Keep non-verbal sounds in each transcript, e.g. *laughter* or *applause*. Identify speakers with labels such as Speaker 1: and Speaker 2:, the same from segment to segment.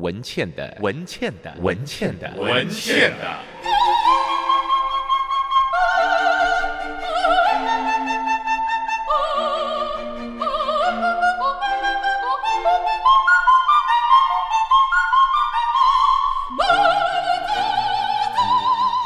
Speaker 1: 文倩的文倩的文倩的
Speaker 2: 文倩的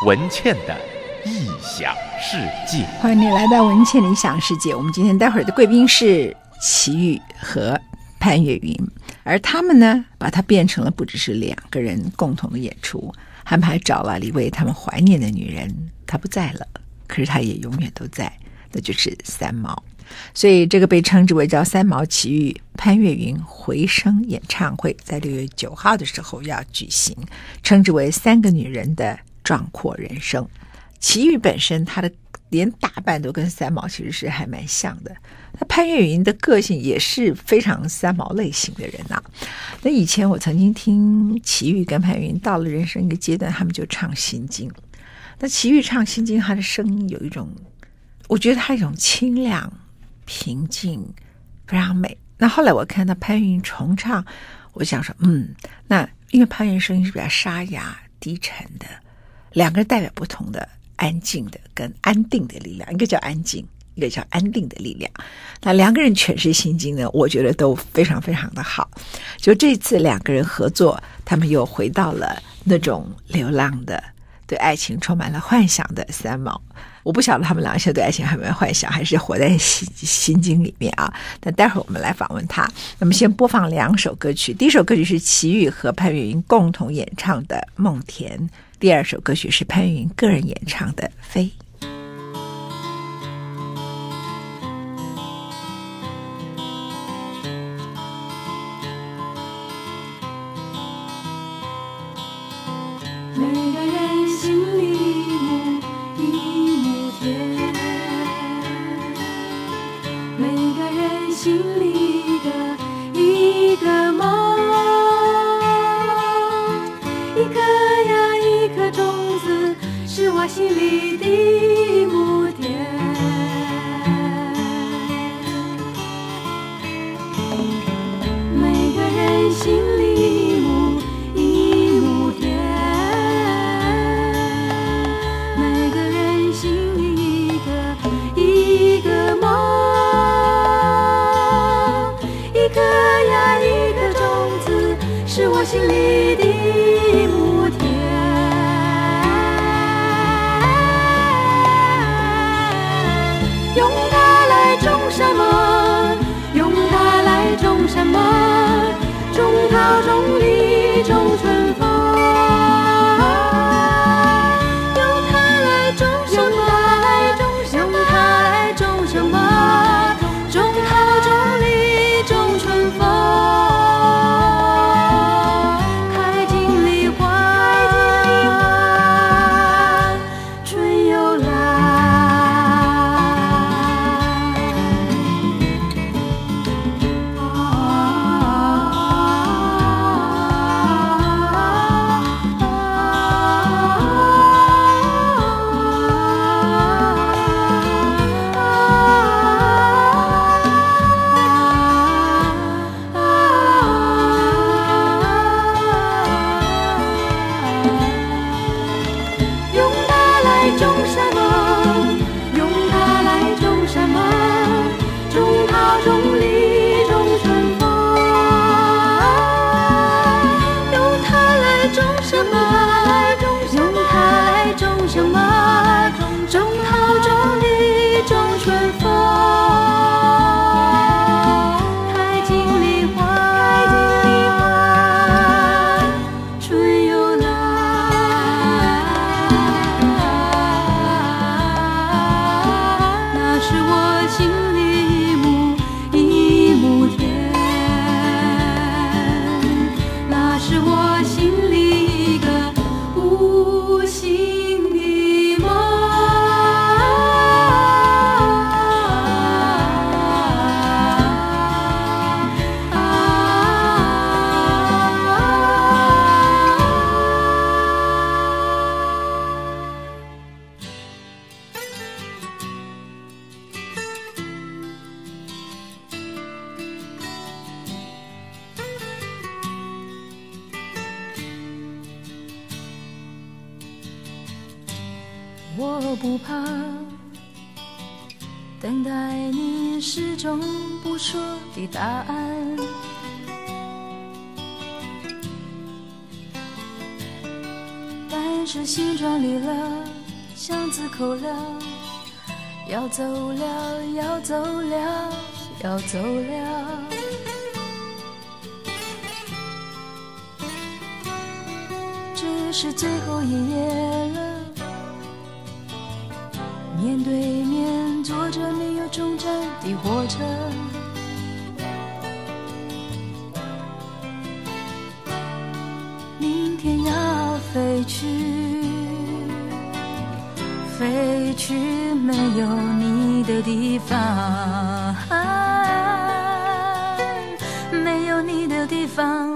Speaker 1: 文倩的异想世界，
Speaker 3: 欢迎你来到文倩的异想世界。我们今天待会儿的贵宾是齐豫和潘越云。而他们呢，把它变成了不只是两个人共同的演出，他们还找了一位他们怀念的女人，她不在了，可是她也永远都在，那就是三毛。所以这个被称之为叫三毛奇遇潘越云回声演唱会，在六月九号的时候要举行，称之为三个女人的壮阔人生。奇遇本身，它的连打扮都跟三毛其实是还蛮像的。那潘越云的个性也是非常三毛类型的人呐、那以前我曾经听齐豫跟潘越云到了人生一个阶段，他们就唱《心经》。那齐豫唱《心经》，他的声音有一种，我觉得他一种清亮、平静，非常美。那后来我看到潘越云重唱，我想说，嗯，那因为潘越云声音是比较沙哑、低沉的，两个人代表不同的安静的跟安定的力量，一个叫安静。一个叫安定的力量，那两个人诠释《心经》呢，我觉得都非常非常的好。就这次两个人合作，他们又回到了那种流浪的、对爱情充满了幻想的三毛。我不晓得他们两个现在对爱情还没有幻想，还是活在心《心经》里面啊？那待会儿我们来访问他。那么先播放两首歌曲，第一首歌曲是齐豫和潘越云共同演唱的《梦田》，第二首歌曲是潘云个人演唱的《飞》。心里。什么？种桃种李种春风。面对面坐着没有终站的火车，明天要飞去，飞去没有你的地方，没有你的地方。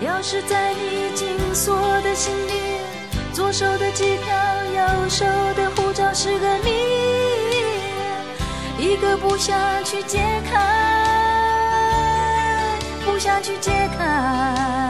Speaker 3: 钥匙在你紧锁的心里，左手的机票。右手的护照是个谜，一个不想去解开，不想去解开。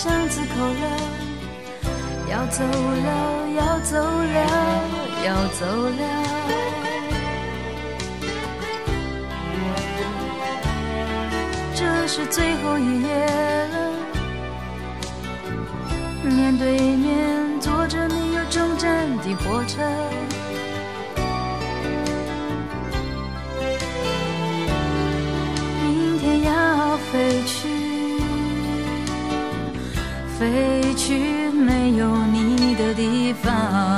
Speaker 3: 巷子口了，要走了，要走了，要走了。这是最后一夜了，面对面坐着没有终站的火车。飞去没有你的地方，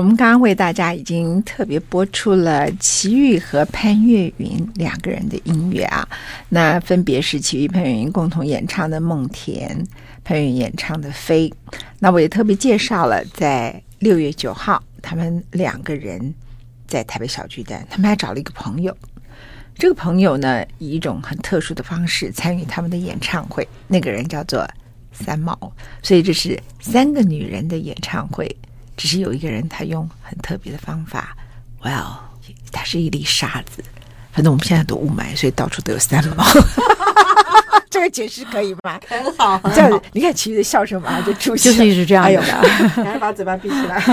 Speaker 3: 我
Speaker 4: 们刚刚为大家已经特别播出了齐豫和潘越云两个人的音乐啊，那分别是齐豫、潘越云共同演唱的《梦田》，潘越云演唱的《飞》。那我也特别介绍了，在六月九号，他们两个人在台北小巨蛋，他们还找了一个朋友。这个朋友呢，以一种很特殊的方式参与他们的演唱会，那个人叫做三毛，所以这是三个女人的演唱会。只是有一个人，他用很特别的方法，Well，他是一粒沙子。反正我们现在都雾霾，所以到处都有三毛。*laughs* 这个解释可以吗？
Speaker 5: 很好，
Speaker 4: 这样，你看齐豫的笑声马上就出现，
Speaker 5: 就是一直这样有的。*laughs*
Speaker 4: 赶快把嘴巴闭起来。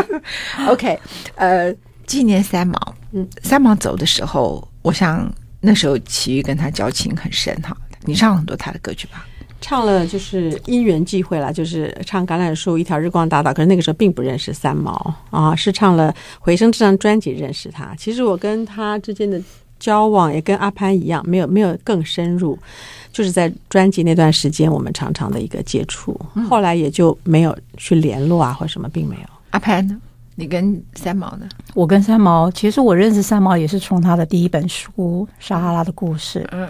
Speaker 4: *laughs* OK，呃，纪念三毛。嗯，三毛走的时候，我想那时候齐豫跟他交情很深哈。你唱很多他的歌曲吧？
Speaker 5: 唱了就是因缘际会了，就是唱《橄榄树》一条日光大道。可是那个时候并不认识三毛啊，是唱了《回声》这张专辑认识他。其实我跟他之间的交往也跟阿潘一样，没有没有更深入，就是在专辑那段时间我们常常的一个接触，后来也就没有去联络啊或什么，并没有。
Speaker 4: 阿潘呢？你跟三毛呢？
Speaker 6: 我跟三毛，其实我认识三毛也是从他的第一本书《撒哈拉的故事》。嗯。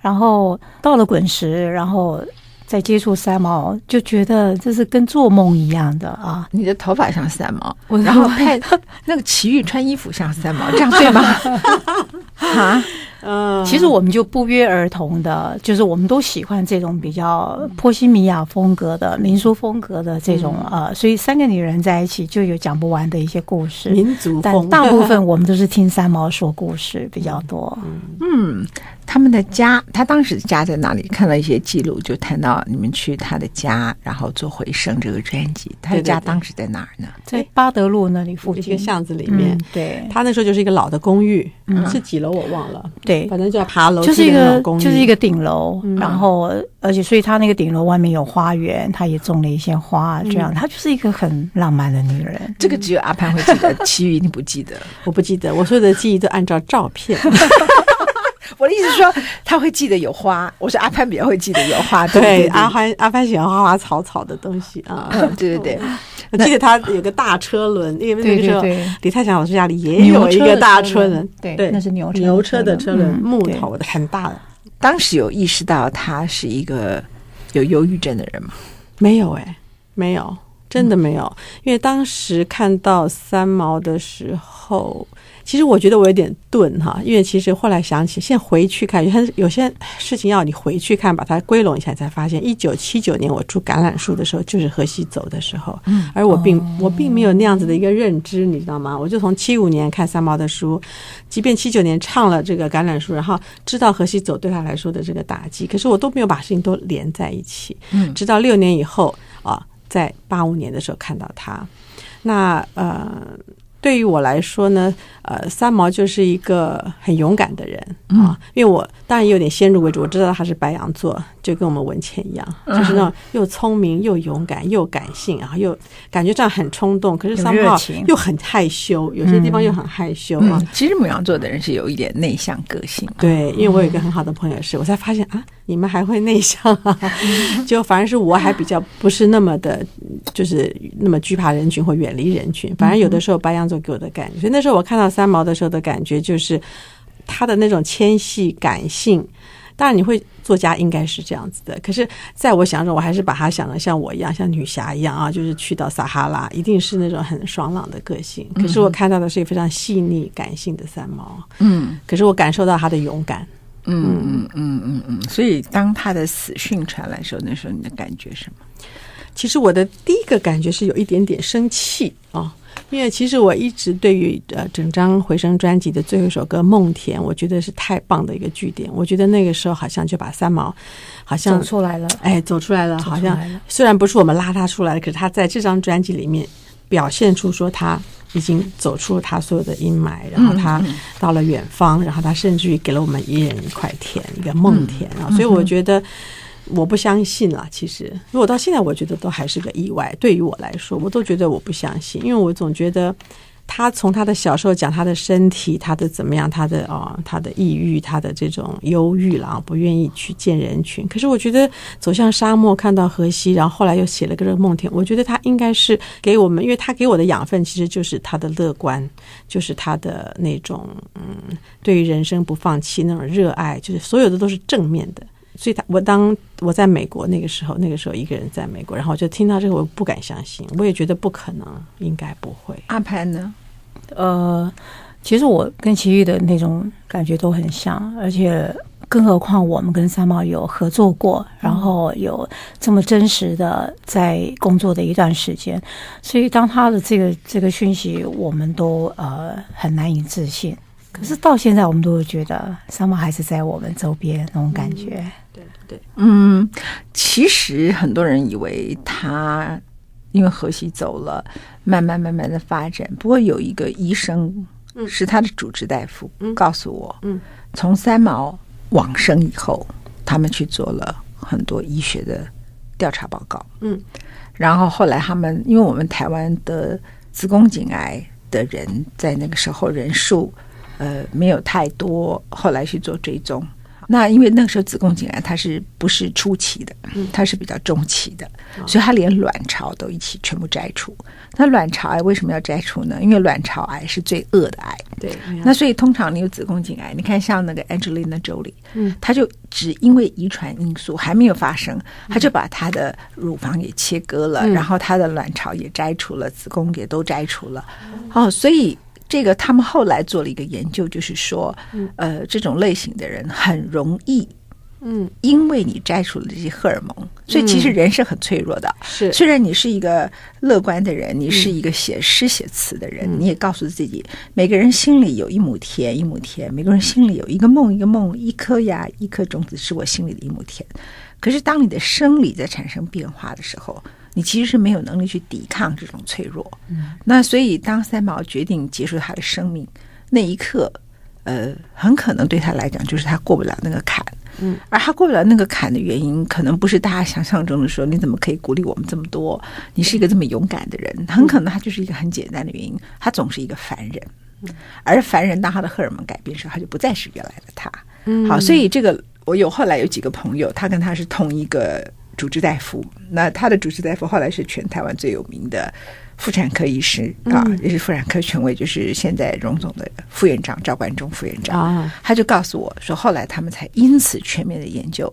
Speaker 6: 然后到了滚石，然后再接触三毛，就觉得这是跟做梦一样的啊！
Speaker 4: 你的头发像三毛，然后配那个齐豫穿衣服像三毛，这样对吗？*laughs* 啊，
Speaker 5: 嗯，
Speaker 6: 其实我们就不约而同的，就是我们都喜欢这种比较波西米亚风格的民俗风格的这种、嗯、呃，所以三个女人在一起就有讲不完的一些故事，
Speaker 5: 民族风。
Speaker 6: 但大部分我们都是听三毛说故事比较多。
Speaker 4: 嗯，他们的家，他当时家在哪里？看到一些记录，就谈到你们去他的家，然后做《回声》这个专辑。他的家当时在哪儿呢？
Speaker 6: 在巴德路那里附近
Speaker 5: 一个巷子里面。
Speaker 6: 嗯、对，
Speaker 5: 他那时候就是一个老的公寓，嗯、是几楼我忘了。
Speaker 6: 对，
Speaker 5: 反正就要爬楼，
Speaker 6: 就是一个就是一个顶楼，嗯、然后而且所以他那个顶楼外面有花园，他也种了一些花，这样，他、嗯、就是一个很浪漫的女人。
Speaker 4: 这个只有阿潘会记得，*laughs* 其余你不记得，
Speaker 5: 我不记得，我所有的记忆都按照照片。
Speaker 4: 我的意思是说，他会记得有花。我说阿潘比较会记得有花，对，对，对，
Speaker 5: 阿潘阿潘喜欢花花草草的东西啊。
Speaker 4: 嗯，对对对，
Speaker 5: 我记得他有个大车轮，因为那个时候李泰祥老师家里也有一个大车轮，
Speaker 6: 对对，那是牛车
Speaker 5: 牛车的车轮，木头的很大的。
Speaker 4: 当时有意识到他是一个有忧郁症的人吗？
Speaker 5: 没有哎，没有，真的没有。因为当时看到三毛的时候。其实我觉得我有点钝哈，因为其实后来想起，现在回去看，有些有些事情要你回去看，把它归拢一下，才发现，一九七九年我住橄榄树的时候，就是荷西走的时候，而我并我并没有那样子的一个认知，你知道吗？我就从七五年看三毛的书，即便七九年唱了这个橄榄树，然后知道荷西走对他来说的这个打击，可是我都没有把事情都连在一起，直到六年以后啊，在八五年的时候看到他，那呃。对于我来说呢，呃，三毛就是一个很勇敢的人啊，因为我当然有点先入为主，我知道他是白羊座，就跟我们文倩一样，就是那种又聪明又勇敢又感性，然后又感觉这样很冲动，可是三毛又很害羞，有些地方又很害羞啊。
Speaker 4: 其实母羊座的人是有一点内向个性，
Speaker 5: 对，因为我有一个很好的朋友是，我才发现啊。你们还会内向啊？*laughs* 就反而是我还比较不是那么的，就是那么惧怕人群或远离人群。反而有的时候白羊座给我的感觉，所以那时候我看到三毛的时候的感觉就是他的那种纤细感性。当然，你会作家应该是这样子的。可是在我想中，我还是把他想的像我一样，像女侠一样啊，就是去到撒哈拉，一定是那种很爽朗的个性。可是我看到的是一个非常细腻感性的三毛。嗯，可是我感受到他的勇敢。
Speaker 4: 嗯嗯嗯嗯嗯，所以当他的死讯传来的时候，那时候你的感觉是什么？
Speaker 5: 其实我的第一个感觉是有一点点生气啊、哦，因为其实我一直对于呃整张回声专辑的最后一首歌《梦田》，我觉得是太棒的一个句点。我觉得那个时候好像就把三毛好像
Speaker 6: 走出来了，
Speaker 5: 哎，走出来了，好像虽然不是我们拉他出来的，可是他在这张专辑里面表现出说他。已经走出了他所有的阴霾，然后他到了远方，然后他甚至于给了我们一人一块田，一个梦田啊！所以我觉得我不相信了。其实，如果到现在，我觉得都还是个意外。对于我来说，我都觉得我不相信，因为我总觉得。他从他的小时候讲他的身体，他的怎么样，他的啊、他的抑郁，他的这种忧郁了啊，不愿意去见人群。可是我觉得走向沙漠，看到荷西，然后后来又写了个这个梦田。我觉得他应该是给我们，因为他给我的养分其实就是他的乐观，就是他的那种嗯，对于人生不放弃那种热爱，就是所有的都是正面的。所以他，我当我在美国那个时候，那个时候一个人在美国，然后我就听到这个，我不敢相信，我也觉得不可能，应该不会。
Speaker 4: 阿潘呢？
Speaker 6: 呃，其实我跟奇遇的那种感觉都很像，而且更何况我们跟三毛有合作过，然后有这么真实的在工作的一段时间，所以当他的这个这个讯息，我们都呃很难以置信。可是到现在，我们都会觉得三毛还是在我们周边那种感觉。
Speaker 5: 嗯、对对，
Speaker 4: 嗯，其实很多人以为他。因为荷西走了，慢慢慢慢的发展。不过有一个医生，是他的主治大夫，嗯告诉我，嗯从三毛往生以后，他们去做了很多医学的调查报告。嗯，然后后来他们，因为我们台湾的子宫颈癌的人在那个时候人数，呃，没有太多，后来去做追踪。那因为那个时候子宫颈癌它是不是初期的，它是比较中期的，所以它连卵巢都一起全部摘除。那卵巢癌为什么要摘除呢？因为卵巢癌是最恶的癌。
Speaker 5: 对。
Speaker 4: 那所以通常你有子宫颈癌，你看像那个 Angelina Jolie，嗯，她就只因为遗传因素还没有发生，她就把她的乳房也切割了，然后她的卵巢也摘除了，子宫也都摘除了。哦，所以。这个他们后来做了一个研究，就是说，呃，这种类型的人很容易。嗯，因为你摘除了这些荷尔蒙，所以其实人是很脆弱的。
Speaker 5: 嗯、是，
Speaker 4: 虽然你是一个乐观的人，你是一个写诗写词的人，嗯、你也告诉自己，每个人心里有一亩田，一亩田；每个人心里有一个梦，一个梦；一颗芽，一颗种子，是我心里的一亩田。可是，当你的生理在产生变化的时候，你其实是没有能力去抵抗这种脆弱。嗯，那所以，当三毛决定结束他的生命那一刻，呃，很可能对他来讲，就是他过不了那个坎。嗯，而他过不了那个坎的原因，可能不是大家想象中的说，你怎么可以鼓励我们这么多？你是一个这么勇敢的人，很可能他就是一个很简单的原因，他总是一个凡人。而凡人当他的荷尔蒙改变时候，他就不再是原来的他。嗯，好，所以这个我有后来有几个朋友，他跟他是同一个主治大夫，那他的主治大夫后来是全台湾最有名的。妇产科医师啊，也是妇产科权威，就是现在荣总的副院长赵冠中副院长。啊，他就告诉我说，后来他们才因此全面的研究，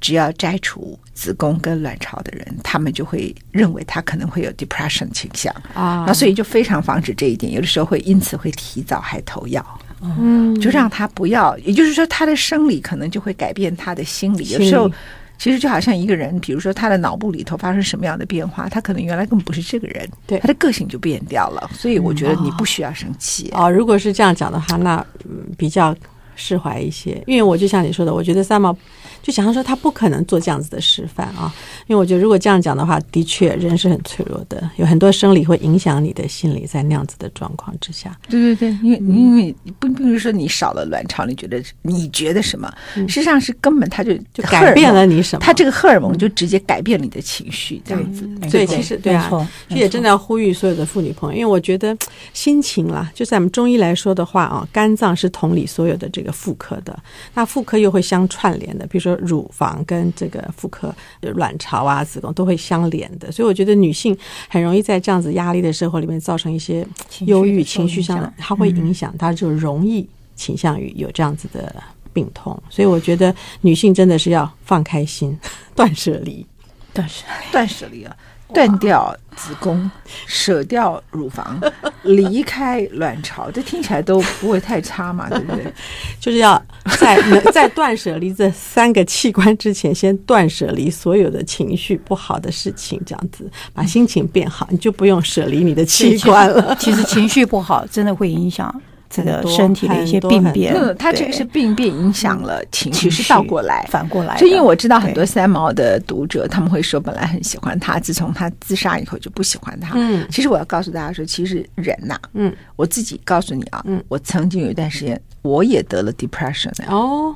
Speaker 4: 只要摘除子宫跟卵巢的人，他们就会认为他可能会有 depression 倾向。啊，那所以就非常防止这一点，有的时候会因此会提早还投药，嗯，就让他不要，也就是说他的生理可能就会改变他的心理，有时候。其实就好像一个人，比如说他的脑部里头发生什么样的变化，他可能原来根本不是这个人，对，他的个性就变掉了。所以我觉得你不需要生气。
Speaker 5: 哦，如果是这样讲的话，那嗯比较释怀一些。因为我就像你说的，我觉得三毛。就想象说他不可能做这样子的示范啊，因为我觉得如果这样讲的话，的确人是很脆弱的，有很多生理会影响你的心理，在那样子的状况之下。
Speaker 4: 对对对，因为因为不并不是说你少了卵巢，你觉得你觉得什么？实际上是根本他就就
Speaker 5: 改变了你什么？
Speaker 4: 他这个荷尔蒙就直接改变了你的情绪，这样子。
Speaker 5: 所以其实对啊，其实也真的要呼吁所有的妇女朋友，因为我觉得心情啦，就在我们中医来说的话啊，肝脏是统理所有的这个妇科的，那妇科又会相串联的，比如说。乳房跟这个妇科、卵巢啊、子宫都会相连的，所以我觉得女性很容易在这样子压力的生活里面造成一些忧郁情绪上的，它会影响，她就容易倾向于有这样子的病痛。所以我觉得女性真的是要放开心，*laughs* 断舍离，
Speaker 4: 断舍断舍离啊。断掉子宫，*laughs* 舍掉乳房，离开卵巢，这听起来都不会太差嘛，*laughs* 对不对？
Speaker 5: 就是要在 *laughs* 在断舍离这三个器官之前，先断舍离所有的情绪不好的事情，这样子把心情变好，你就不用舍离你的器官了。
Speaker 6: 其实情绪不好真的会影响。这个身体的一些病变，
Speaker 4: 嗯，他这个是病变影响了情绪，是倒过来。
Speaker 6: 反过来。
Speaker 4: 就因为我知道很多三毛的读者，他们会说本来很喜欢他，自从他自杀以后就不喜欢他。嗯，其实我要告诉大家说，其实人呐，嗯，我自己告诉你啊，嗯，我曾经有一段时间我也得了 depression 哦。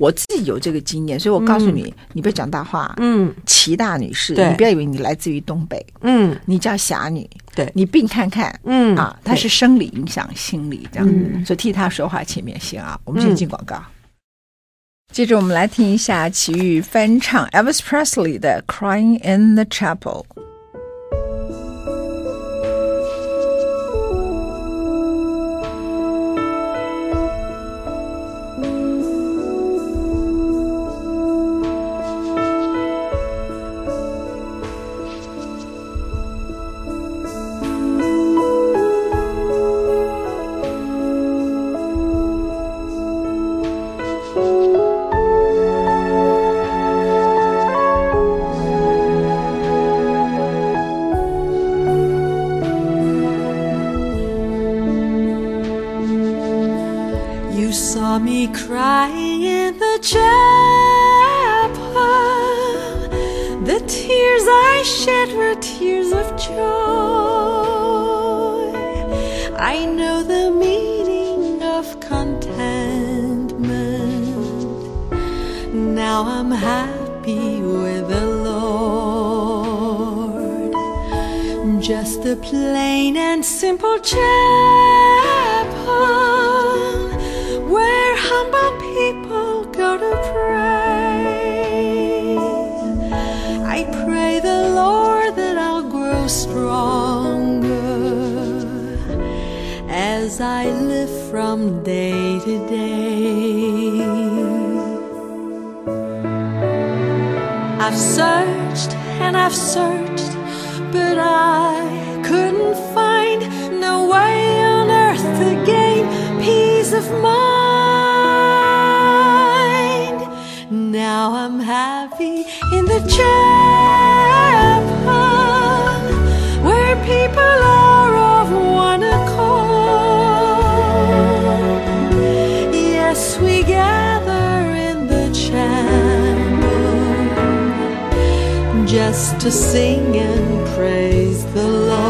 Speaker 4: 我自己有这个经验，所以我告诉你，嗯、你别讲大话。嗯，齐大女士，你不要以为你来自于东北。嗯，你叫侠女。对，你病看看。嗯啊，她是生理影响心理这样，嗯、所以替她说话前面行啊。我们先进广告，嗯、接着我们来听一下齐豫翻唱 Elvis Presley 的《Crying in the Chapel》。
Speaker 3: Day to day. I've searched and I've searched, but I couldn't find no way on earth to gain peace
Speaker 5: of mind. Now I'm happy in the chapel where people are just to sing and praise the Lord.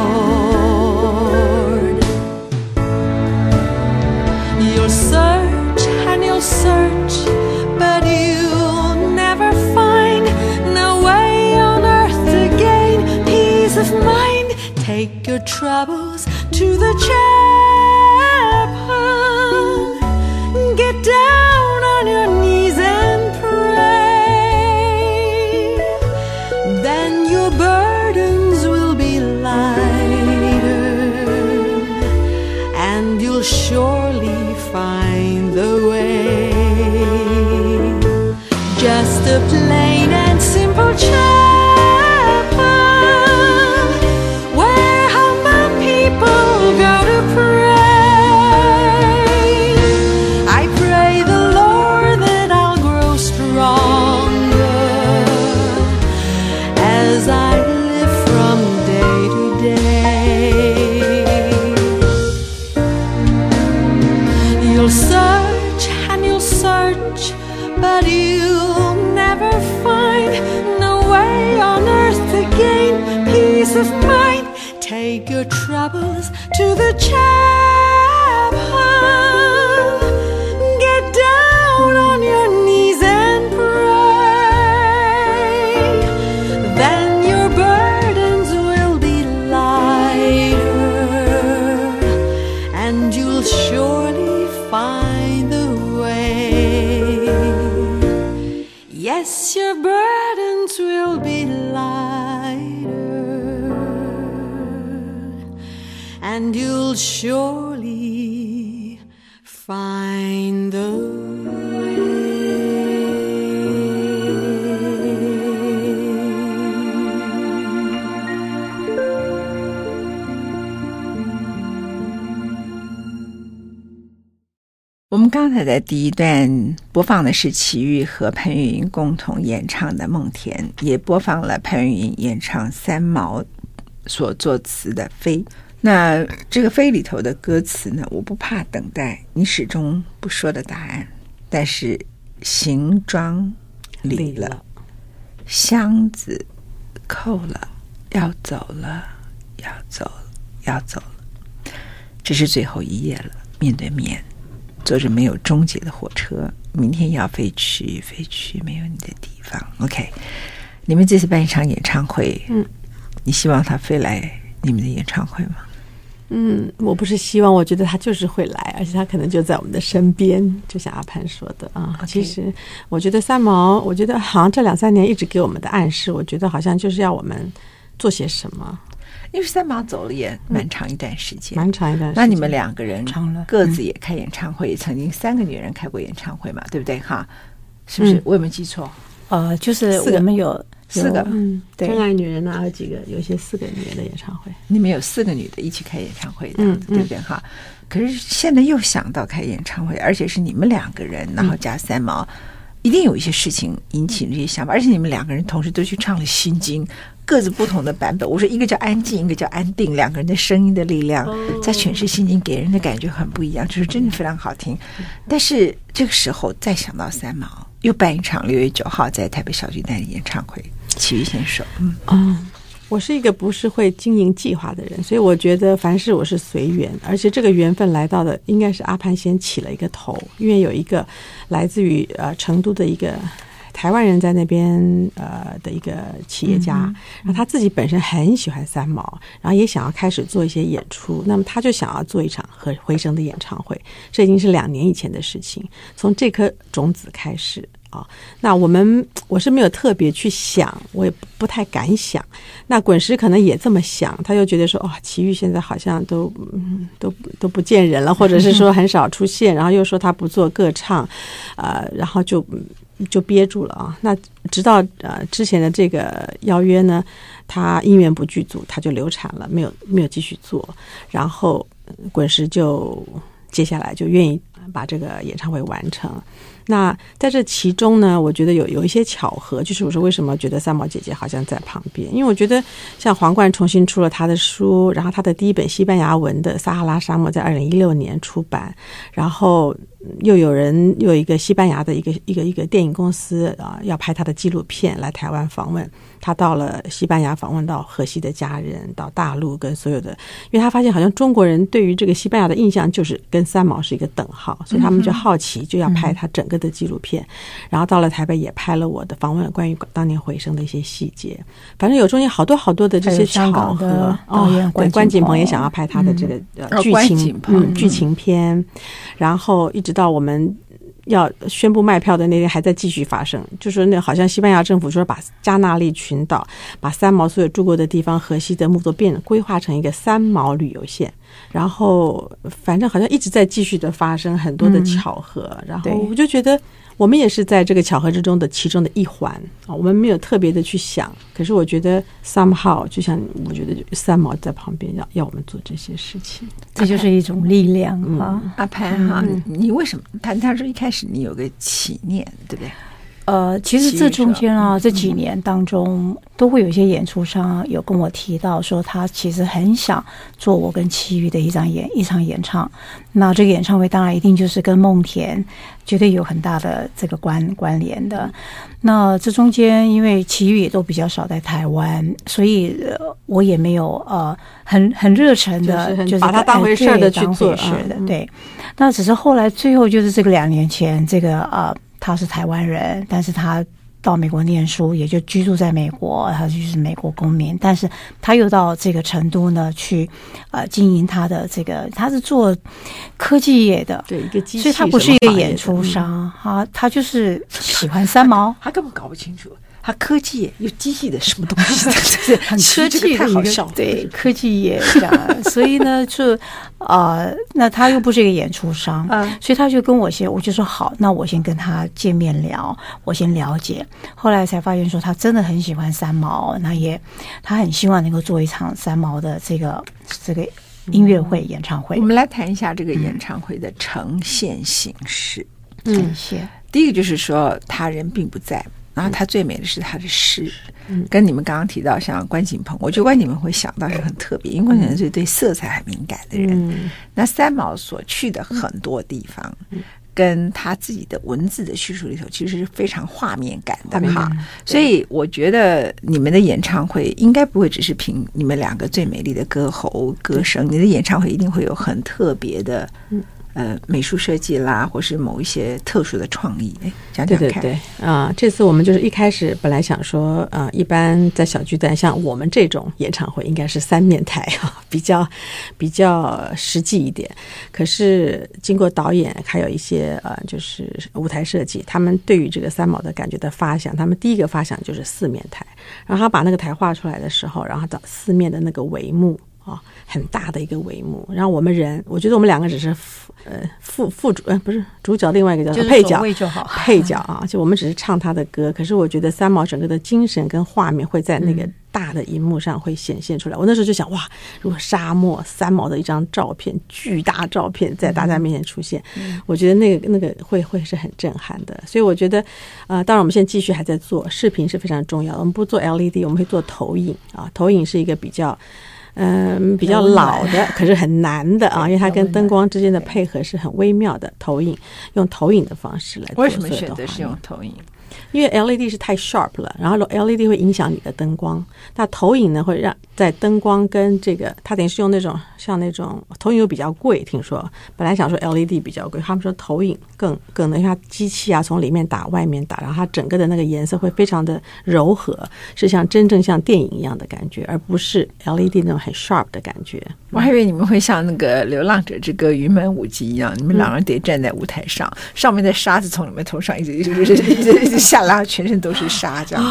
Speaker 5: You'll search and you'll search, but you'll never find no way on earth to gain peace of mind. Take your troubles to the chapel.
Speaker 4: 刚才在第一段播放的是齐豫和潘越云共同演唱的《梦田》，也播放了潘越云演唱三毛所作词的《飞》。那这个《飞》里头的歌词呢？我不怕等待你始终不说的答案，但是行装理了，箱子扣了，要走了，要走，要走了。这是最后一页了，面对面。坐着没有终结的火车，明天要飞去，飞去没有你的地方。OK，你们这次办一场演唱会，嗯，你希望他飞来你们的演唱会吗？
Speaker 5: 嗯，我不是希望，我觉得他就是会来，而且他可能就在我们的身边，就像阿潘说的啊。Okay. 其实我觉得三毛，我觉得好像这两三年一直给我们的暗示，我觉得好像就是要我们做些什么。
Speaker 4: 因为三毛走了也蛮长一段时间，
Speaker 5: 蛮、嗯、长一段时间。
Speaker 4: 那你们两个人各自也开演唱会，曾经三个女人开过演唱会嘛，对不对？哈，是不是？嗯、我有没有记错？
Speaker 6: 呃，就是我们有
Speaker 4: 四个，
Speaker 5: 嗯，对，真爱女人哪有几个？有些四个女人的演唱会，
Speaker 4: 你们有四个女的一起开演唱会的，嗯、对不对？哈，可是现在又想到开演唱会，而且是你们两个人，然后加三毛。嗯一定有一些事情引起这些想法，而且你们两个人同时都去唱了《心经》，各自不同的版本。我说一个叫安静，一个叫安定，两个人的声音的力量在诠释《心情》，给人的感觉很不一样，就是真的非常好听。但是这个时候再想到三毛，又办一场六月九号在台北小巨蛋的演唱会，齐豫先生，嗯。
Speaker 5: 嗯我是一个不是会经营计划的人，所以我觉得凡事我是随缘，而且这个缘分来到的应该是阿潘先起了一个头，因为有一个来自于呃成都的一个台湾人在那边呃的一个企业家，嗯、然后他自己本身很喜欢三毛，然后也想要开始做一些演出，那么他就想要做一场和回声的演唱会，这已经是两年以前的事情，从这颗种子开始。啊、哦，那我们我是没有特别去想，我也不太敢想。那滚石可能也这么想，他就觉得说，哦，齐豫现在好像都嗯都都不见人了，或者是说很少出现，然后又说他不做歌唱，呃，然后就就憋住了啊。那直到呃之前的这个邀约呢，他因缘不具足，他就流产了，没有没有继续做，然后滚石就。接下来就愿意把这个演唱会完成。那在这其中呢，我觉得有有一些巧合，就是我说为什么觉得三毛姐姐好像在旁边，因为我觉得像皇冠重新出了他的书，然后他的第一本西班牙文的《撒哈拉沙漠》在二零一六年出版，然后。又有人又有一个西班牙的一个一个一个电影公司啊，要拍他的纪录片来台湾访问。他到了西班牙访问到荷西的家人，到大陆跟所有的，因为他发现好像中国人对于这个西班牙的印象就是跟三毛是一个等号，所以他们就好奇，就要拍他整个的纪录片。然后到了台北也拍了我的访问，关于当年回声的一些细节。反正有中间好多好多的这些巧合。
Speaker 6: 导演
Speaker 5: 对，关锦鹏也想要拍他的这个剧情嗯剧情片，然后一直。直到我们要宣布卖票的那天，还在继续发生。就是那好像西班牙政府说把加那利群岛、把三毛所有住过的地方、河西的木头变规划成一个三毛旅游线。然后反正好像一直在继续的发生很多的巧合。嗯、然后我就觉得。我们也是在这个巧合之中的其中的一环啊，我们没有特别的去想，可是我觉得 somehow 就像我觉得三毛在旁边要要我们做这些事情，
Speaker 6: 这就是一种力量啊。
Speaker 4: 阿潘哈，你为什么？他他说一开始你有个起念，对不对？
Speaker 6: 呃，其实这中间啊，这几年当中，都会有一些演出商有跟我提到说，他其实很想做我跟齐豫的一场演一场演唱。那这个演唱会当然一定就是跟梦田绝对有很大的这个关关联的。那这中间因为齐豫也都比较少在台湾，所以我也没有呃很很热忱的，就是
Speaker 5: 把它当回事的去做
Speaker 6: 是的。对，那只是后来最后就是这个两年前这个呃。他是台湾人，但是他到美国念书，也就居住在美国，他就是美国公民。但是他又到这个成都呢，去呃经营他的这个，他是做科技业的，
Speaker 5: 对一个机器，
Speaker 6: 所以他不是一个演出商，他他就是喜欢三毛，
Speaker 4: 他根本搞不清楚。他科技有机器的什么东西？*laughs*
Speaker 6: 对科技的一个对科技也这样，所以呢，就 *laughs* 啊、呃，那他又不是一个演出商，所以他就跟我先，我就说好，那我先跟他见面聊，我先了解。后来才发现说，他真的很喜欢三毛，那也他很希望能够做一场三毛的这个这个音乐会演唱会。
Speaker 4: 我们来谈一下这个演唱会的呈现形式。
Speaker 6: 呈现、嗯、
Speaker 4: 第一个就是说，他人并不在。然后他最美的是他的诗，跟你们刚刚提到像关锦鹏，我觉得关锦鹏会想到是很特别，因为关锦鹏是对色彩很敏感的人。那三毛所去的很多地方，跟他自己的文字的叙述里头，其实是非常画面感的哈。所以我觉得你们的演唱会应该不会只是凭你们两个最美丽的歌喉歌声，你的演唱会一定会有很特别的。呃，美术设计啦，或是某一些特殊的创意，哎，讲讲看。
Speaker 5: 对对对，啊、呃，这次我们就是一开始本来想说，呃，一般在小巨蛋，像我们这种演唱会，应该是三面台啊，*laughs* 比较比较实际一点。可是经过导演还有一些呃，就是舞台设计，他们对于这个三毛的感觉的发想，他们第一个发想就是四面台。然后他把那个台画出来的时候，然后找四面的那个帷幕。很大的一个帷幕，然后我们人，我觉得我们两个只是副呃副副主，呃不是主角，另外一个叫配角
Speaker 6: 就好，
Speaker 5: 配角啊，就我们只是唱他的歌，可是我觉得三毛整个的精神跟画面会在那个大的荧幕上会显现出来。嗯、我那时候就想，哇，如果沙漠三毛的一张照片，巨大照片在大家面前出现，嗯、我觉得那个那个会会是很震撼的。所以我觉得，呃，当然我们现在继续还在做视频是非常重要的，我们不做 LED，我们会做投影啊，投影是一个比较。嗯，比较老的，*laughs* 可是很难的啊，因为它跟灯光之间的配合是很微妙的。投影，用投影的方式来做。
Speaker 4: 为什么选择是用投影？
Speaker 5: 因为 LED 是太 sharp 了，然后 LED 会影响你的灯光。那投影呢，会让在灯光跟这个，它等于是用那种像那种投影又比较贵，听说本来想说 LED 比较贵，他们说投影更更能，因为它机器啊从里面打外面打，然后它整个的那个颜色会非常的柔和，是像真正像电影一样的感觉，而不是 LED 那种很 sharp 的感觉。
Speaker 4: 我还以为你们会像那个《流浪者之歌》云门舞集一样，你们两人得站在舞台上，嗯、上面的沙子从你们头上一直一直一直一直下。拉全身都是沙，这样。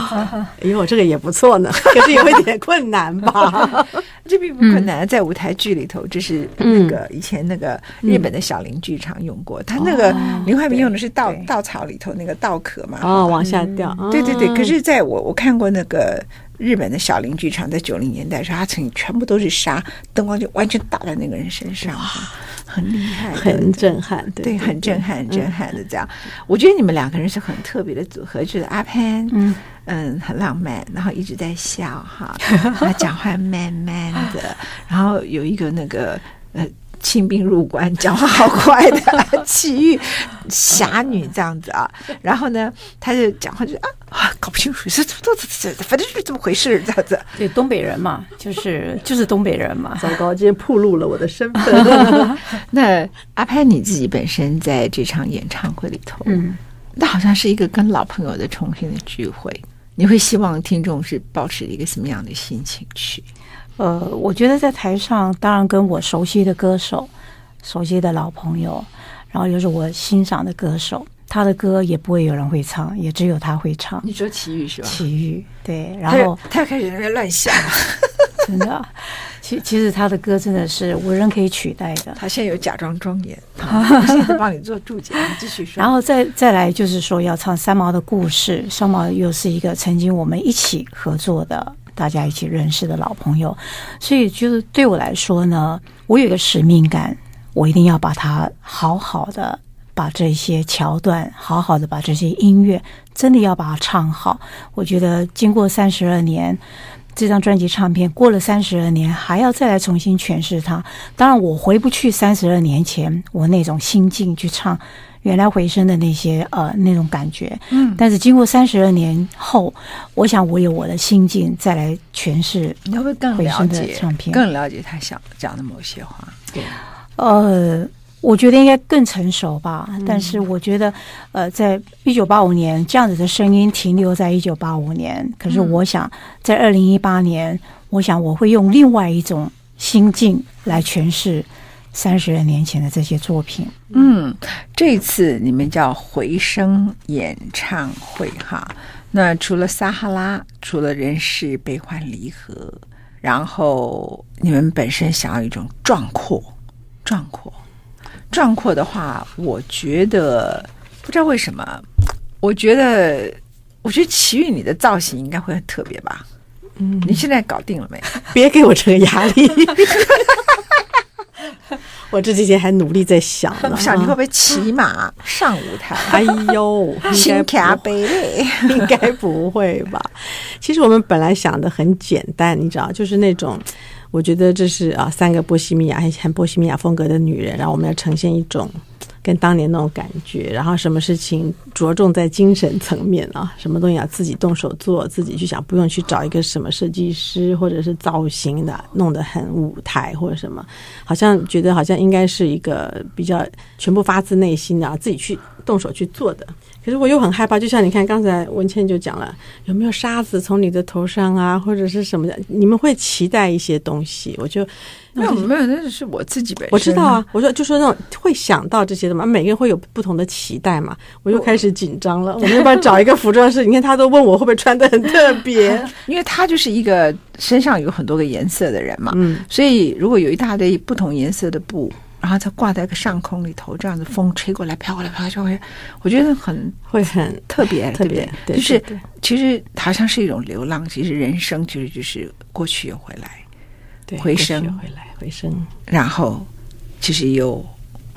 Speaker 4: 哎
Speaker 5: 呦，这个也不错呢，*laughs* 可是有一点困难吧？*laughs*
Speaker 4: 这并不困难，在舞台剧里头，这是那个以前那个日本的小林剧场用过，他那个林怀民用的是稻稻草里头那个稻壳嘛，
Speaker 5: 哦，往下掉。
Speaker 4: 对对对，可是在我我看过那个日本的小林剧场，在九零年代时候，他曾经全部都是沙，灯光就完全打在那个人身上。很厉害，
Speaker 5: 很震撼，对，
Speaker 4: 对，很震撼，很震撼的这样。我觉得你们两个人是很特别的组合，就是阿潘，嗯嗯，很浪漫，然后一直在笑哈，他讲话慢慢的，*laughs* 然后有一个那个呃。清兵入关，讲话好快的，奇遇侠女这样子啊。*laughs* 然后呢，他就讲话就啊啊，搞不清楚是怎么怎么，反正就是这么回事这样子。
Speaker 6: 对，东北人嘛，就是就是东北人嘛。*laughs*
Speaker 5: 糟糕，今天暴露了我的身份。*laughs*
Speaker 4: 那阿潘你自己本身在这场演唱会里头，嗯，那好像是一个跟老朋友的重新的聚会。你会希望听众是保持一个什么样的心情去？
Speaker 6: 呃，我觉得在台上，当然跟我熟悉的歌手、熟悉的老朋友，然后又是我欣赏的歌手，他的歌也不会有人会唱，也只有他会唱。
Speaker 4: 你说齐豫是吧？
Speaker 6: 齐豫对，然后
Speaker 4: 他开始在乱想，
Speaker 6: 真的。其其实他的歌真的是无人可以取代的。
Speaker 4: 他现在有假装庄严，*laughs* 我现在帮你做注解，你继续说。
Speaker 6: 然后再再来就是说要唱三毛的故事，三毛又是一个曾经我们一起合作的。大家一起认识的老朋友，所以就是对我来说呢，我有一个使命感，我一定要把它好好的把这些桥段，好好的把这些音乐，真的要把它唱好。我觉得经过三十二年，这张专辑唱片过了三十二年，还要再来重新诠释它。当然，我回不去三十二年前我那种心境去唱。原来回声的那些呃那种感觉，嗯，但是经过三十二年后，我想我有我的心境再来诠释，
Speaker 4: 你会不会更了解唱片，更了解他想讲的某些话？对，
Speaker 6: 呃，我觉得应该更成熟吧。嗯、但是我觉得，呃，在一九八五年这样子的声音停留在一九八五年，可是我想在二零一八年，我想我会用另外一种心境来诠释。三十二年前的这些作品，
Speaker 4: 嗯，这次你们叫回声演唱会哈。那除了撒哈拉，除了人世悲欢离合，然后你们本身想要一种壮阔，壮阔，壮阔的话，我觉得不知道为什么，我觉得，我觉得奇遇你的造型应该会很特别吧？嗯，你现在搞定了没？
Speaker 5: 别给我这个压力。*laughs* 我这几天还努力在想呢，我
Speaker 4: 想你会不会骑马上舞台？*laughs*
Speaker 5: 哎呦，*laughs*
Speaker 4: 新卡贝勒，
Speaker 5: 应该不会吧？其实我们本来想的很简单，你知道，就是那种，我觉得这是啊，三个波西米亚很波西米亚风格的女人，然后我们要呈现一种。跟当年那种感觉，然后什么事情着重在精神层面啊，什么东西要自己动手做，自己去想，不用去找一个什么设计师或者是造型的，弄得很舞台或者什么，好像觉得好像应该是一个比较全部发自内心的啊，自己去动手去做的。可是我又很害怕，就像你看刚才文倩就讲了，有没有沙子从你的头上啊，或者是什么的？你们会期待一些东西，我就
Speaker 4: 没有没有，那是我自己本身。
Speaker 5: 我知道啊，我说就说那种会想到这些的嘛，每个人会有不同的期待嘛，我又开始紧张了。*laughs* 我们要不要找一个服装师？你看他都问我会不会穿的很特别，*laughs*
Speaker 4: 因为他就是一个身上有很多个颜色的人嘛，嗯，所以如果有一大堆不同颜色的布。然后它挂在一个上空里头，这样子风吹过来，飘过来，飘过来，我觉得很
Speaker 5: 会很
Speaker 4: 特别，*laughs*
Speaker 5: 特别，
Speaker 4: 对对就是其实好像是一种流浪，其实人生其实就是过去又回来，
Speaker 5: 对，
Speaker 4: 回声
Speaker 5: 回来，回声，
Speaker 4: 然后其实有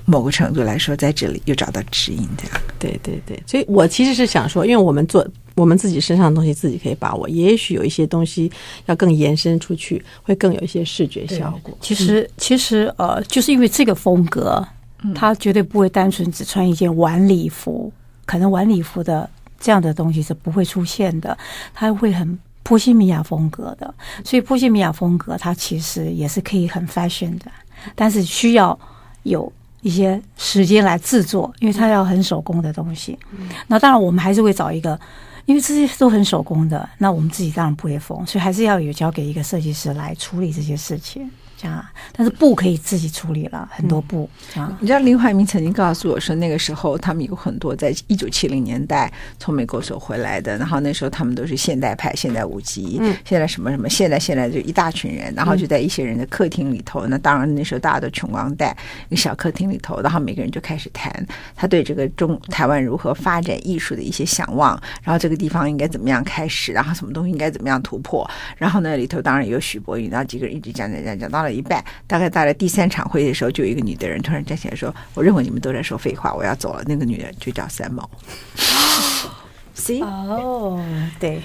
Speaker 4: 某个程度来说，在这里又找到指引，这样，
Speaker 5: 对对对。所以我其实是想说，因为我们做。我们自己身上的东西自己可以把握，也许有一些东西要更延伸出去，会更有一些视觉效果。
Speaker 6: 其实，其实呃，就是因为这个风格，它绝对不会单纯只穿一件晚礼服，可能晚礼服的这样的东西是不会出现的，它会很波西米亚风格的。所以，波西米亚风格它其实也是可以很 fashion 的，但是需要有一些时间来制作，因为它要很手工的东西。那当然，我们还是会找一个。因为这些都很手工的，那我们自己当然不会缝，所以还是要有交给一个设计师来处理这些事情。啊！但是布可以自己处理了，很多布啊。
Speaker 4: 你知道林怀民曾经告诉我说，那个时候他们有很多在一九七零年代从美国走回来的，然后那时候他们都是现代派、现代舞集，嗯，现在什么什么，现在现在就一大群人，然后就在一些人的客厅里头。嗯、那当然那时候大家都穷光蛋，一个小客厅里头，然后每个人就开始谈他对这个中台湾如何发展艺术的一些想望，然后这个地方应该怎么样开始，然后什么东西应该怎么样突破。然后呢里头当然有许博云，然后几个人一直讲讲讲讲到了。一半，大概到了第三场会的时候，就有一个女的人突然站起来说：“我认为你们都在说废话，我要走了。”那个女人就叫三毛。*gasps* See？
Speaker 6: 哦，对，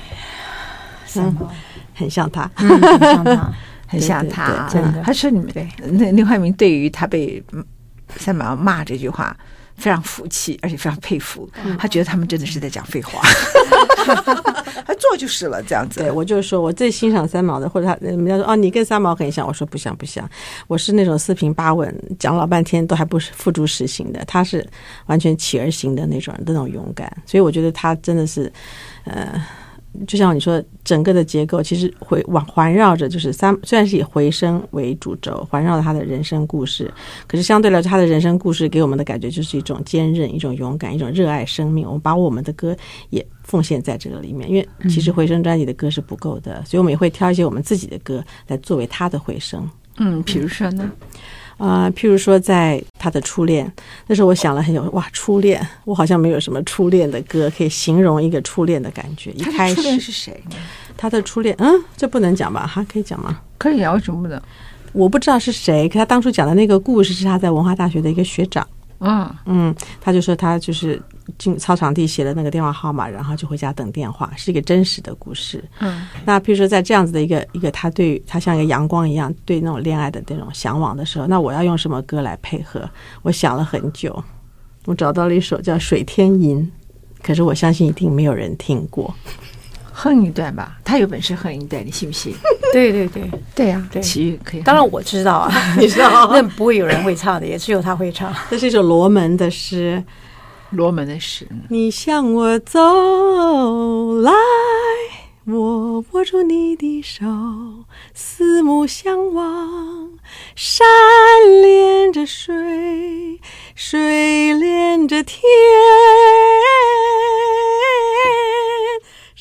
Speaker 5: 三毛很像他，
Speaker 6: 嗯、很像他，
Speaker 4: 很像他，*laughs*
Speaker 6: 真的。
Speaker 4: 他说：“你们对那林怀民对于他被三毛骂这句话。”非常服气，而且非常佩服。他觉得他们真的是在讲废话，*laughs* 他做就是了这样子。
Speaker 5: 对，我就是说我最欣赏三毛的，或者他人家说哦，你跟三毛很像，我说不像不像，我是那种四平八稳，讲老半天都还不是付诸实行的，他是完全起而行的那种，那种勇敢。所以我觉得他真的是，呃。就像你说，整个的结构其实回往环绕着，就是三虽然是以回声为主轴，环绕着他的人生故事，可是相对来说，他的人生故事给我们的感觉就是一种坚韧、一种勇敢、一种热爱生命。我们把我们的歌也奉献在这个里面，因为其实回声专辑的歌是不够的，所以我们也会挑一些我们自己的歌来作为他的回声。
Speaker 4: 嗯，比如说呢？
Speaker 5: 啊、呃，譬如说，在他的初恋那时候，我想了很久，哇，初恋，我好像没有什么初恋的歌可以形容一个初恋的感觉。一开始，
Speaker 4: 初恋是谁？
Speaker 5: 他的初恋，嗯，这不能讲吧？哈，可以讲吗？
Speaker 4: 可以啊，为什么不能？
Speaker 5: 我不知道是谁，可他当初讲的那个故事是他在文化大学的一个学长。
Speaker 4: 嗯
Speaker 5: 嗯，他就说他就是进操场地写了那个电话号码，然后就回家等电话，是一个真实的故事。
Speaker 4: 嗯，
Speaker 5: 那比如说在这样子的一个一个他对他像一个阳光一样对那种恋爱的那种向往的时候，那我要用什么歌来配合？我想了很久，我找到了一首叫《水天吟》，可是我相信一定没有人听过。
Speaker 4: 哼一段吧，他有本事哼一段，你信不信？*laughs*
Speaker 6: 对对对
Speaker 4: 对呀，
Speaker 6: 对，
Speaker 4: 奇遇可以。
Speaker 6: 当然我知道啊，*laughs*
Speaker 5: 你知道，*laughs*
Speaker 6: 那不会有人会唱的，也只有他会唱。
Speaker 5: 这是一首罗门的诗，
Speaker 4: 罗门的诗。你
Speaker 5: 向我走来，我握住你的手，四目相望，山连着水，水连着天。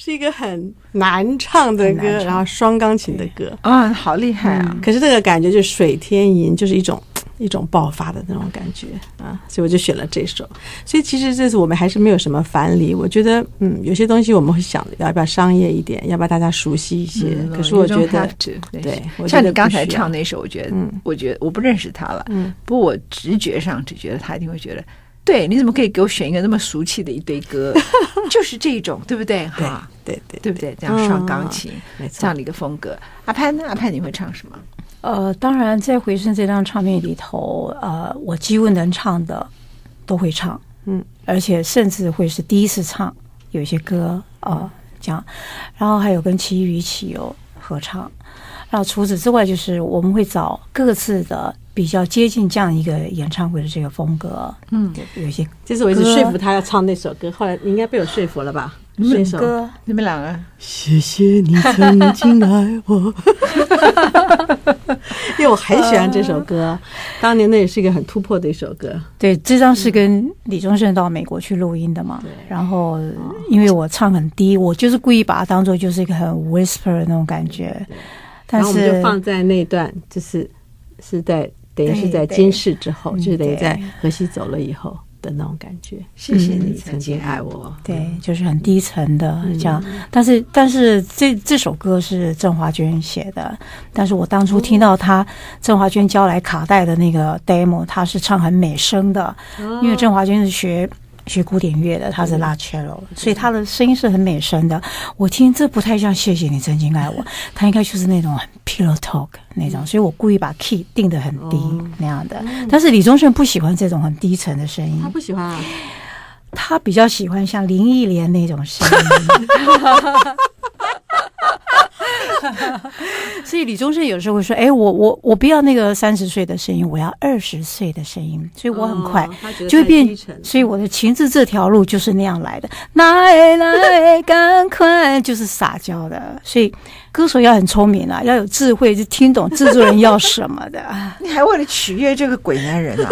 Speaker 5: 是一个很难唱的歌，然后双钢琴的歌
Speaker 4: 啊，好厉害啊！
Speaker 5: 嗯、可是这个感觉就是水天吟，就是一种 *tsk* 一种爆发的那种感觉啊，所以我就选了这首。所以其实这次我们还是没有什么藩篱，我觉得嗯，有些东西我们会想要不要商业一点，要不要大家熟悉一些。嗯、可是我觉得对，对
Speaker 4: 像你刚才唱那首，我觉得，
Speaker 5: 嗯，
Speaker 4: 我觉得我不认识他了，
Speaker 5: 嗯，
Speaker 4: 不过我直觉上只觉得他一定会觉得。对，你怎么可以给我选一个那么俗气的一堆歌？*laughs* 就是这种，对不对？哈，
Speaker 5: 对对
Speaker 4: 对不对？这样双钢琴，
Speaker 5: 没错，
Speaker 4: 这样的一个风格。阿潘呢？阿潘你会唱什么？
Speaker 6: 呃，当然，在《回声》这张唱片里头，呃，我几乎能唱的都会唱，
Speaker 5: 嗯，
Speaker 6: 而且甚至会是第一次唱，有一些歌呃这样，然后还有跟其余一起有合唱。然后除此之外，就是我们会找各自的。比较接近这样一个演唱会的这个风格，
Speaker 4: 嗯，
Speaker 6: 有些，
Speaker 5: 这次我一直说服他要唱那首歌，后来你应该被我说服了吧？
Speaker 4: 那
Speaker 5: 首
Speaker 4: 歌，你们两个，
Speaker 5: 谢谢你曾经爱我，*laughs* 因为我很喜欢这首歌，当年那也是一个很突破的一首歌。
Speaker 6: 对，这张是跟李宗盛到美国去录音的嘛？对。然后因为我唱很低，我就是故意把它当做就是一个很 whisper 的那种感觉，但是
Speaker 5: 然后我们就放在那段，就是是在。等于是在今世之后，就是等于在荷西走了以后的那种感觉。谢谢你曾经爱我，
Speaker 6: 对，就是很低沉的这样。但是，但是这这首歌是郑华娟写的，但是我当初听到她郑华娟交来卡带的那个 demo，她是唱很美声的，因为郑华娟是学。学古典乐的，他是拉 cello，，所以他的声音是很美声的。我听这不太像谢谢你曾经爱我，*laughs* 他应该就是那种很 pillow talk 那种，所以我故意把 key 定的很低那样的。但是李宗盛不喜欢这种很低沉的声音，
Speaker 5: 他不喜欢啊，
Speaker 6: 他比较喜欢像林忆莲那种声音。*laughs* 所以李宗盛有时候会说：“哎，我我我不要那个三十岁的声音，我要二十岁的声音。”所以我很快就会变。所以我的情字这条路就是那样来的。来来，赶快，就是撒娇的。所以。歌手要很聪明啊，要有智慧，就听懂制作人要什么的。*laughs*
Speaker 4: 你还为了取悦这个鬼男人啊？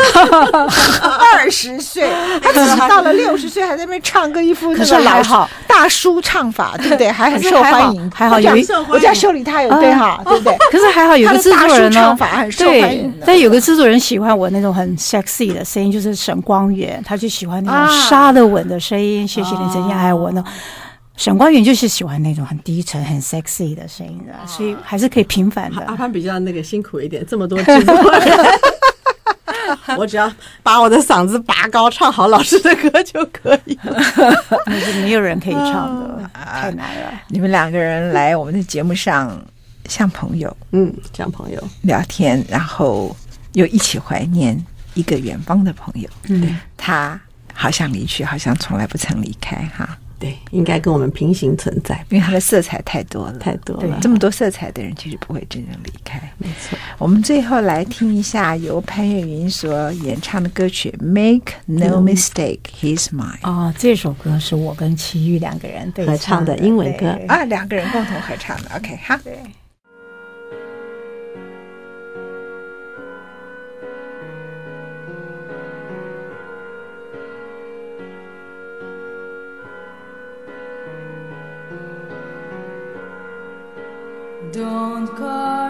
Speaker 4: *laughs* 二十岁，他自己到了六十岁还在那边唱歌，一副那个老好大叔唱法，对不对？*laughs* 还很受欢迎，
Speaker 6: 还好有一
Speaker 4: 我家修理他有对哈，对不对？
Speaker 6: 可是还好有个制作人呢，
Speaker 4: 唱法很受欢迎。
Speaker 6: 但有个制作人喜欢我那种很 sexy 的声音，就是沈光远，他就喜欢那种沙的稳的声音。谢谢你曾经爱我呢。沈光远就是喜欢那种很低沉、很 sexy 的声音的，所以还是可以平凡的。
Speaker 5: 阿潘比较那个辛苦一点，这么多制作人，*laughs* 我只要把我的嗓子拔高，唱好老师的歌就可以了。
Speaker 6: 那是没有人可以唱的，太难了。
Speaker 4: 你们两个人来我们的节目上，像朋友，
Speaker 5: 嗯，像朋友
Speaker 4: 聊天，然后又一起怀念一个远方的朋友。
Speaker 5: 嗯，
Speaker 4: 他好像离去，好像从来不曾离开，哈。
Speaker 5: 对，应该跟我们平行存在，
Speaker 4: 因为它的色彩太多了，
Speaker 5: 太多了。
Speaker 4: 这么多色彩的人，其实不会真正离开。
Speaker 5: 没错。
Speaker 4: 我们最后来听一下由潘越云所演唱的歌曲《Make No Mistake, He's Mine》。
Speaker 6: 哦，这首歌是我跟齐豫两个人对
Speaker 5: 合唱的英文歌
Speaker 4: 啊，两个人共同合唱的。OK，好。对。
Speaker 3: Don't call.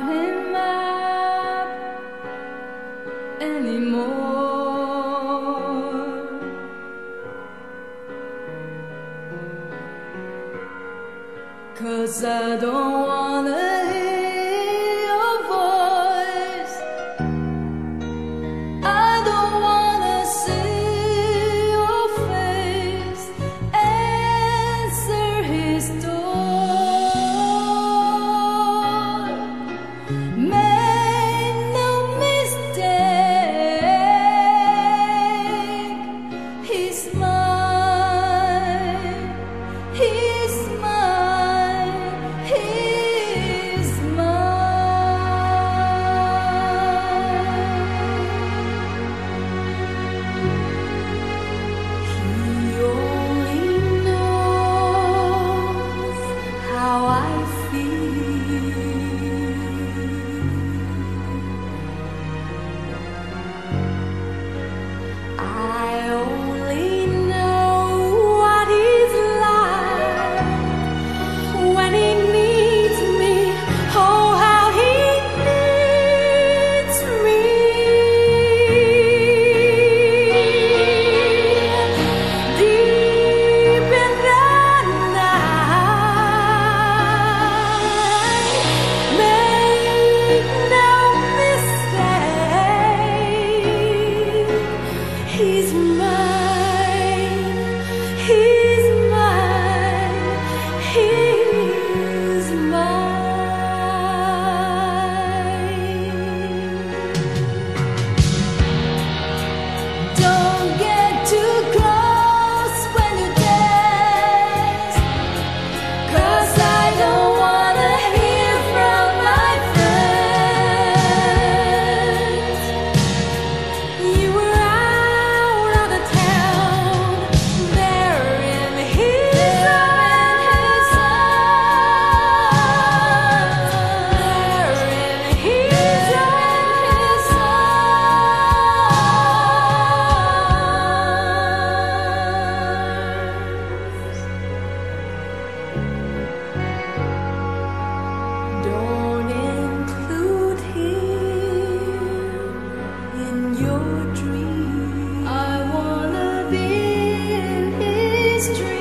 Speaker 3: will his true.